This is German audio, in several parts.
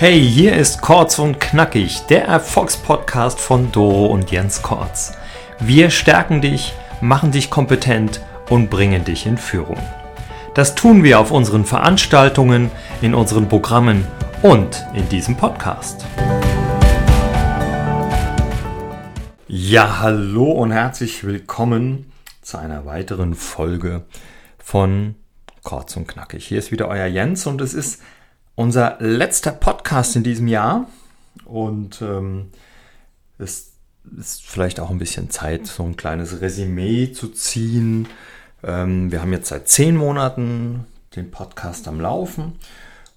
Hey, hier ist Kurz und Knackig, der Erfolgspodcast von Doro und Jens Kortz. Wir stärken dich, machen dich kompetent und bringen dich in Führung. Das tun wir auf unseren Veranstaltungen, in unseren Programmen und in diesem Podcast. Ja, hallo und herzlich willkommen zu einer weiteren Folge von Kurz und Knackig. Hier ist wieder euer Jens und es ist unser letzter Podcast in diesem Jahr und ähm, es ist vielleicht auch ein bisschen Zeit, so ein kleines Resümee zu ziehen. Ähm, wir haben jetzt seit zehn Monaten den Podcast am Laufen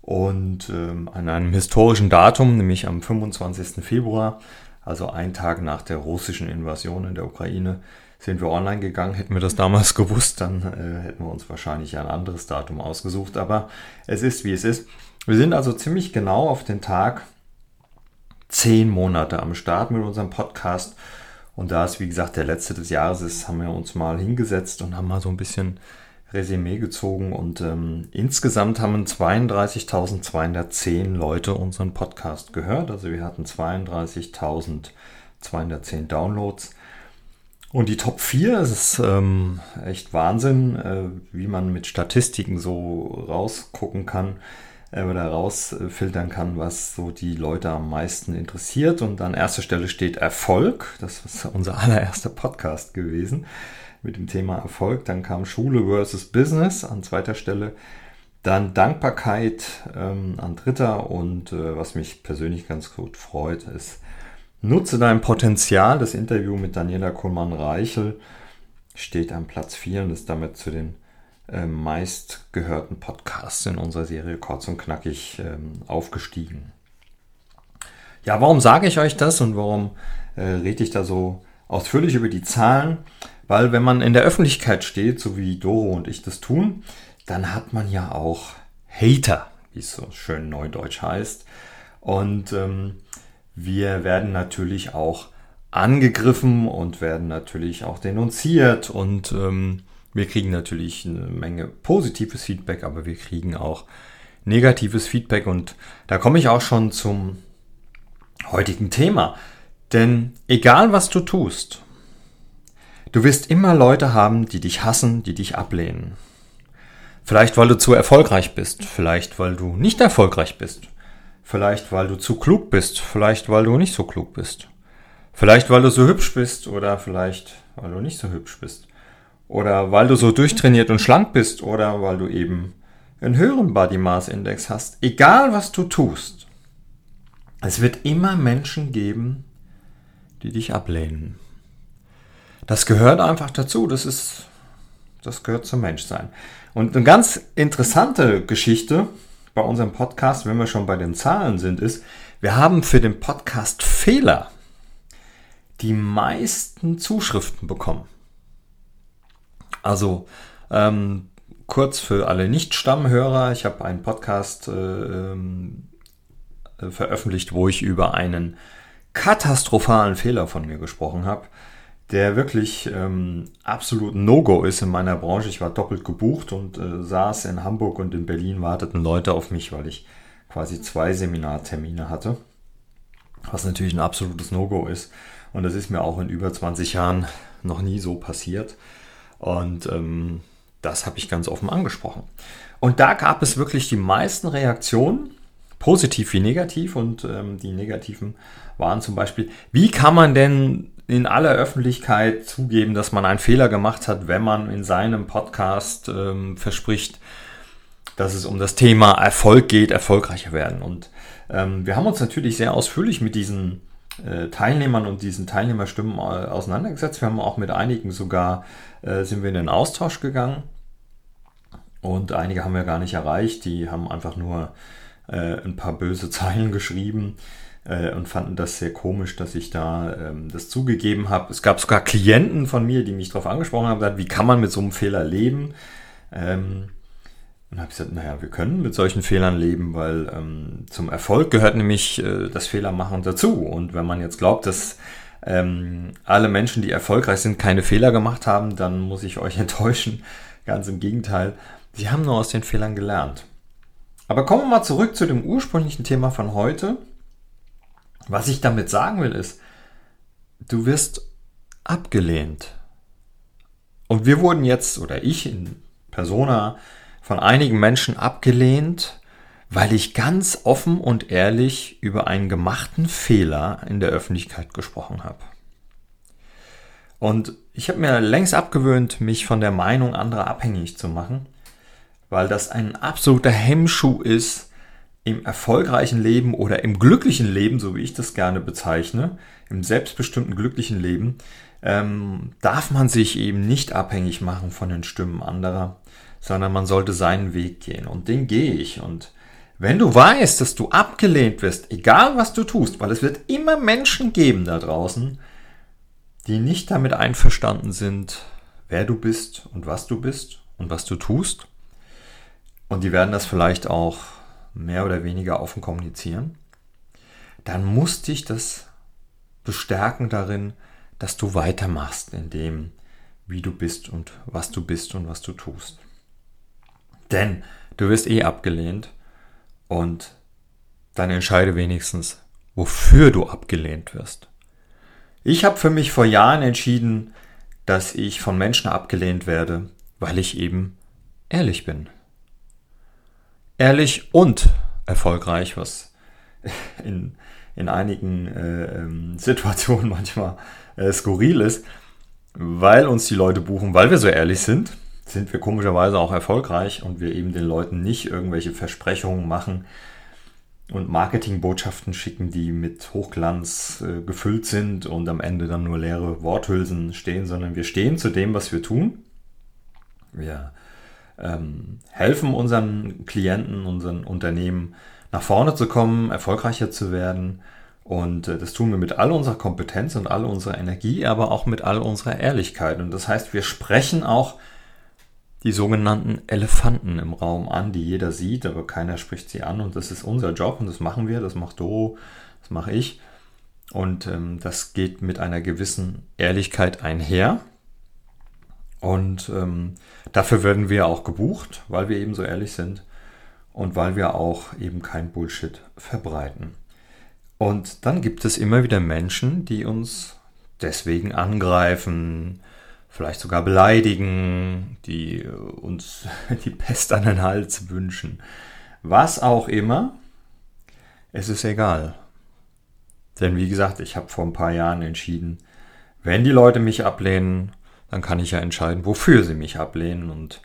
und ähm, an einem historischen Datum, nämlich am 25. Februar, also ein Tag nach der russischen Invasion in der Ukraine, sind wir online gegangen. Hätten wir das damals gewusst, dann äh, hätten wir uns wahrscheinlich ein anderes Datum ausgesucht. Aber es ist, wie es ist. Wir sind also ziemlich genau auf den Tag zehn Monate am Start mit unserem Podcast. Und da es, wie gesagt, der letzte des Jahres ist, haben wir uns mal hingesetzt und haben mal so ein bisschen Resümee gezogen. Und ähm, insgesamt haben 32.210 Leute unseren Podcast gehört. Also wir hatten 32.210 Downloads. Und die Top 4, es ist ähm, echt Wahnsinn, äh, wie man mit Statistiken so rausgucken kann oder rausfiltern kann, was so die Leute am meisten interessiert. Und an erster Stelle steht Erfolg. Das ist unser allererster Podcast gewesen mit dem Thema Erfolg. Dann kam Schule versus Business an zweiter Stelle. Dann Dankbarkeit ähm, an dritter. Und äh, was mich persönlich ganz gut freut, ist Nutze dein Potenzial. Das Interview mit Daniela Kohlmann-Reichel steht am Platz 4 und ist damit zu den äh, meistgehörten Podcasts in unserer Serie Kurz und Knackig ähm, aufgestiegen. Ja, warum sage ich euch das und warum äh, rede ich da so ausführlich über die Zahlen? Weil wenn man in der Öffentlichkeit steht, so wie Doro und ich das tun, dann hat man ja auch Hater, wie es so schön neudeutsch heißt. Und ähm, wir werden natürlich auch angegriffen und werden natürlich auch denunziert und ähm, wir kriegen natürlich eine Menge positives Feedback, aber wir kriegen auch negatives Feedback und da komme ich auch schon zum heutigen Thema. Denn egal was du tust, du wirst immer Leute haben, die dich hassen, die dich ablehnen. Vielleicht weil du zu erfolgreich bist, vielleicht weil du nicht erfolgreich bist, vielleicht weil du zu klug bist, vielleicht weil du nicht so klug bist, vielleicht weil du so hübsch bist oder vielleicht weil du nicht so hübsch bist. Oder weil du so durchtrainiert und schlank bist oder weil du eben einen höheren Body Mass Index hast. Egal was du tust, es wird immer Menschen geben, die dich ablehnen. Das gehört einfach dazu. Das ist, das gehört zum Menschsein. Und eine ganz interessante Geschichte bei unserem Podcast, wenn wir schon bei den Zahlen sind, ist, wir haben für den Podcast Fehler die meisten Zuschriften bekommen. Also ähm, kurz für alle Nicht-Stammhörer, ich habe einen Podcast äh, ähm, äh, veröffentlicht, wo ich über einen katastrophalen Fehler von mir gesprochen habe, der wirklich ähm, absolut No-Go ist in meiner Branche. Ich war doppelt gebucht und äh, saß in Hamburg und in Berlin warteten Leute auf mich, weil ich quasi zwei Seminartermine hatte, was natürlich ein absolutes No-Go ist. Und das ist mir auch in über 20 Jahren noch nie so passiert. Und ähm, das habe ich ganz offen angesprochen. Und da gab es wirklich die meisten Reaktionen, positiv wie negativ. Und ähm, die negativen waren zum Beispiel, wie kann man denn in aller Öffentlichkeit zugeben, dass man einen Fehler gemacht hat, wenn man in seinem Podcast ähm, verspricht, dass es um das Thema Erfolg geht, erfolgreicher werden. Und ähm, wir haben uns natürlich sehr ausführlich mit diesen Teilnehmern und diesen Teilnehmerstimmen äh, auseinandergesetzt. Wir haben auch mit einigen sogar äh, sind wir in den Austausch gegangen und einige haben wir gar nicht erreicht. Die haben einfach nur äh, ein paar böse Zeilen geschrieben äh, und fanden das sehr komisch, dass ich da ähm, das zugegeben habe. Es gab sogar Klienten von mir, die mich darauf angesprochen haben, gesagt, wie kann man mit so einem Fehler leben? Ähm, und habe gesagt, naja, wir können mit solchen Fehlern leben, weil ähm, zum Erfolg gehört nämlich äh, das Fehlermachen dazu. Und wenn man jetzt glaubt, dass ähm, alle Menschen, die erfolgreich sind, keine Fehler gemacht haben, dann muss ich euch enttäuschen. Ganz im Gegenteil, sie haben nur aus den Fehlern gelernt. Aber kommen wir mal zurück zu dem ursprünglichen Thema von heute. Was ich damit sagen will ist, du wirst abgelehnt. Und wir wurden jetzt, oder ich in Persona, von einigen Menschen abgelehnt, weil ich ganz offen und ehrlich über einen gemachten Fehler in der Öffentlichkeit gesprochen habe. Und ich habe mir längst abgewöhnt, mich von der Meinung anderer abhängig zu machen, weil das ein absoluter Hemmschuh ist im erfolgreichen Leben oder im glücklichen Leben, so wie ich das gerne bezeichne, im selbstbestimmten glücklichen Leben, ähm, darf man sich eben nicht abhängig machen von den Stimmen anderer, sondern man sollte seinen Weg gehen. Und den gehe ich. Und wenn du weißt, dass du abgelehnt wirst, egal was du tust, weil es wird immer Menschen geben da draußen, die nicht damit einverstanden sind, wer du bist und was du bist und was du tust. Und die werden das vielleicht auch mehr oder weniger offen kommunizieren. Dann muss dich das bestärken darin, dass du weitermachst in dem, wie du bist und was du bist und was du tust. Denn du wirst eh abgelehnt und dann entscheide wenigstens, wofür du abgelehnt wirst. Ich habe für mich vor Jahren entschieden, dass ich von Menschen abgelehnt werde, weil ich eben ehrlich bin. Ehrlich und erfolgreich, was in, in einigen äh, ähm, Situationen manchmal äh, skurril ist, weil uns die Leute buchen, weil wir so ehrlich sind, sind wir komischerweise auch erfolgreich und wir eben den Leuten nicht irgendwelche Versprechungen machen und Marketingbotschaften schicken, die mit Hochglanz äh, gefüllt sind und am Ende dann nur leere Worthülsen stehen, sondern wir stehen zu dem, was wir tun. Wir ähm, helfen unseren Klienten, unseren Unternehmen nach vorne zu kommen, erfolgreicher zu werden und äh, das tun wir mit all unserer Kompetenz und all unserer Energie, aber auch mit all unserer Ehrlichkeit. Und das heißt, wir sprechen auch die sogenannten Elefanten im Raum an, die jeder sieht, aber keiner spricht sie an. Und das ist unser Job und das machen wir, das macht Doro, das mache ich. Und ähm, das geht mit einer gewissen Ehrlichkeit einher. Und ähm, dafür werden wir auch gebucht, weil wir eben so ehrlich sind und weil wir auch eben kein Bullshit verbreiten. Und dann gibt es immer wieder Menschen, die uns deswegen angreifen, vielleicht sogar beleidigen, die uns die Pest an den Hals wünschen. Was auch immer, es ist egal. Denn wie gesagt, ich habe vor ein paar Jahren entschieden, wenn die Leute mich ablehnen, dann kann ich ja entscheiden, wofür sie mich ablehnen. Und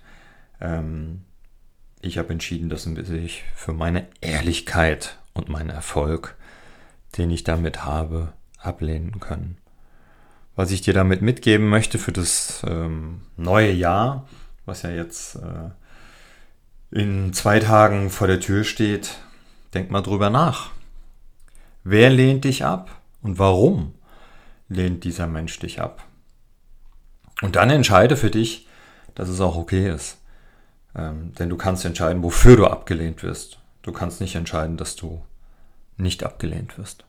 ähm, ich habe entschieden, dass ich für meine Ehrlichkeit und meinen Erfolg den ich damit habe, ablehnen können. Was ich dir damit mitgeben möchte für das ähm, neue Jahr, was ja jetzt äh, in zwei Tagen vor der Tür steht, denk mal drüber nach. Wer lehnt dich ab und warum lehnt dieser Mensch dich ab? Und dann entscheide für dich, dass es auch okay ist. Ähm, denn du kannst entscheiden, wofür du abgelehnt wirst. Du kannst nicht entscheiden, dass du nicht abgelehnt wirst.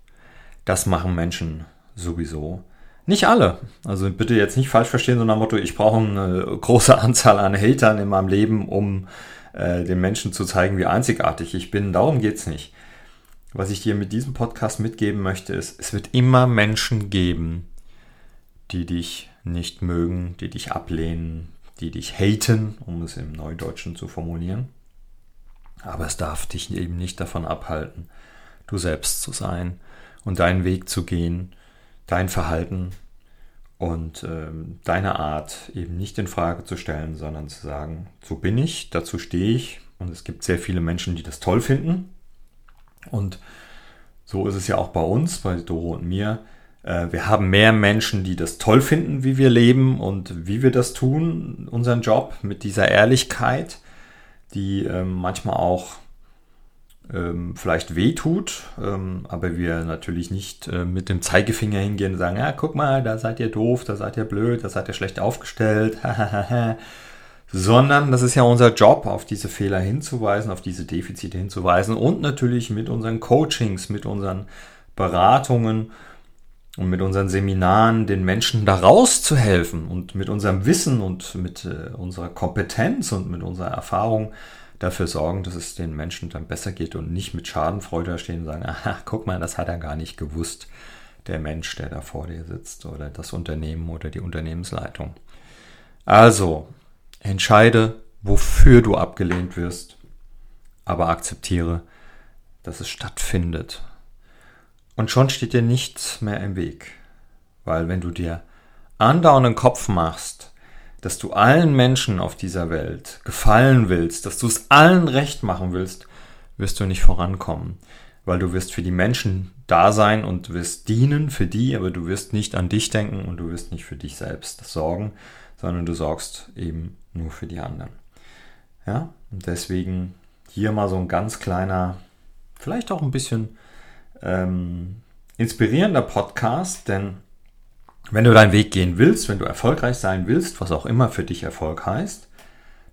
Das machen Menschen sowieso. Nicht alle. Also bitte jetzt nicht falsch verstehen, sondern Motto, ich brauche eine große Anzahl an Hatern in meinem Leben, um äh, den Menschen zu zeigen, wie einzigartig ich bin. Darum geht's nicht. Was ich dir mit diesem Podcast mitgeben möchte, ist, es wird immer Menschen geben, die dich nicht mögen, die dich ablehnen, die dich haten, um es im Neudeutschen zu formulieren. Aber es darf dich eben nicht davon abhalten, du selbst zu sein und deinen Weg zu gehen, dein Verhalten und ähm, deine Art eben nicht in Frage zu stellen, sondern zu sagen, so bin ich, dazu stehe ich. Und es gibt sehr viele Menschen, die das toll finden. Und so ist es ja auch bei uns, bei Doro und mir. Äh, wir haben mehr Menschen, die das toll finden, wie wir leben und wie wir das tun, unseren Job mit dieser Ehrlichkeit, die ähm, manchmal auch ähm, vielleicht wehtut, ähm, aber wir natürlich nicht äh, mit dem Zeigefinger hingehen und sagen, ja, guck mal, da seid ihr doof, da seid ihr blöd, da seid ihr schlecht aufgestellt, sondern das ist ja unser Job, auf diese Fehler hinzuweisen, auf diese Defizite hinzuweisen und natürlich mit unseren Coachings, mit unseren Beratungen und mit unseren Seminaren den Menschen da rauszuhelfen und mit unserem Wissen und mit äh, unserer Kompetenz und mit unserer Erfahrung dafür sorgen, dass es den Menschen dann besser geht und nicht mit Schadenfreude stehen und sagen, aha, guck mal, das hat er gar nicht gewusst, der Mensch, der da vor dir sitzt oder das Unternehmen oder die Unternehmensleitung. Also, entscheide, wofür du abgelehnt wirst, aber akzeptiere, dass es stattfindet. Und schon steht dir nichts mehr im Weg. Weil wenn du dir andauernd den Kopf machst, dass du allen Menschen auf dieser Welt gefallen willst, dass du es allen recht machen willst, wirst du nicht vorankommen. Weil du wirst für die Menschen da sein und wirst dienen für die, aber du wirst nicht an dich denken und du wirst nicht für dich selbst sorgen, sondern du sorgst eben nur für die anderen. Ja, und deswegen hier mal so ein ganz kleiner, vielleicht auch ein bisschen ähm, inspirierender Podcast, denn wenn du deinen Weg gehen willst, wenn du erfolgreich sein willst, was auch immer für dich Erfolg heißt,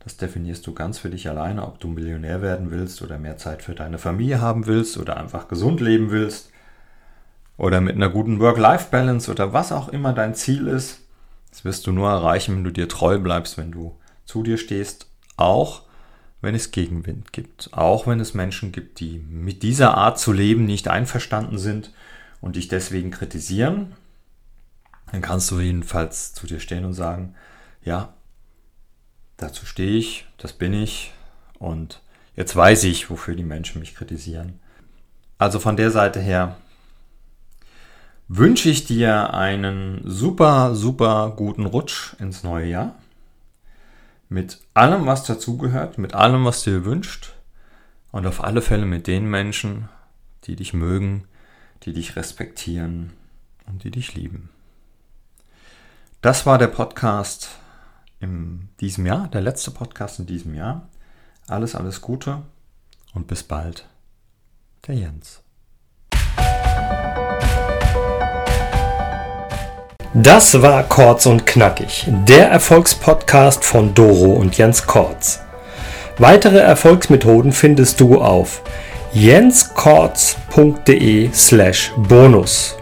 das definierst du ganz für dich alleine, ob du Millionär werden willst oder mehr Zeit für deine Familie haben willst oder einfach gesund leben willst oder mit einer guten Work-Life-Balance oder was auch immer dein Ziel ist. Das wirst du nur erreichen, wenn du dir treu bleibst, wenn du zu dir stehst, auch wenn es Gegenwind gibt, auch wenn es Menschen gibt, die mit dieser Art zu leben nicht einverstanden sind und dich deswegen kritisieren dann kannst du jedenfalls zu dir stehen und sagen, ja, dazu stehe ich, das bin ich und jetzt weiß ich, wofür die Menschen mich kritisieren. Also von der Seite her wünsche ich dir einen super, super guten Rutsch ins neue Jahr. Mit allem, was dazugehört, mit allem, was dir wünscht und auf alle Fälle mit den Menschen, die dich mögen, die dich respektieren und die dich lieben. Das war der Podcast in diesem Jahr, der letzte Podcast in diesem Jahr. Alles, alles Gute und bis bald. Der Jens. Das war Kortz und Knackig, der Erfolgspodcast von Doro und Jens Kortz. Weitere Erfolgsmethoden findest du auf jenskortz.de slash bonus.